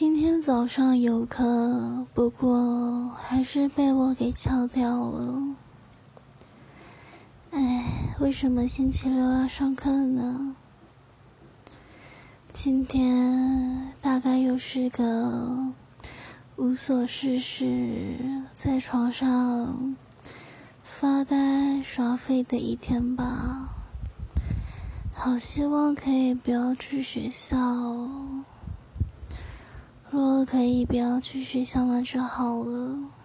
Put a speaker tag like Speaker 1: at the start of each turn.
Speaker 1: 今天早上有课，不过还是被我给翘掉了。哎，为什么星期六要上课呢？今天大概又是个无所事事，在床上发呆耍废的一天吧。好希望可以不要去学校。如果可以不要去学校，那就好了。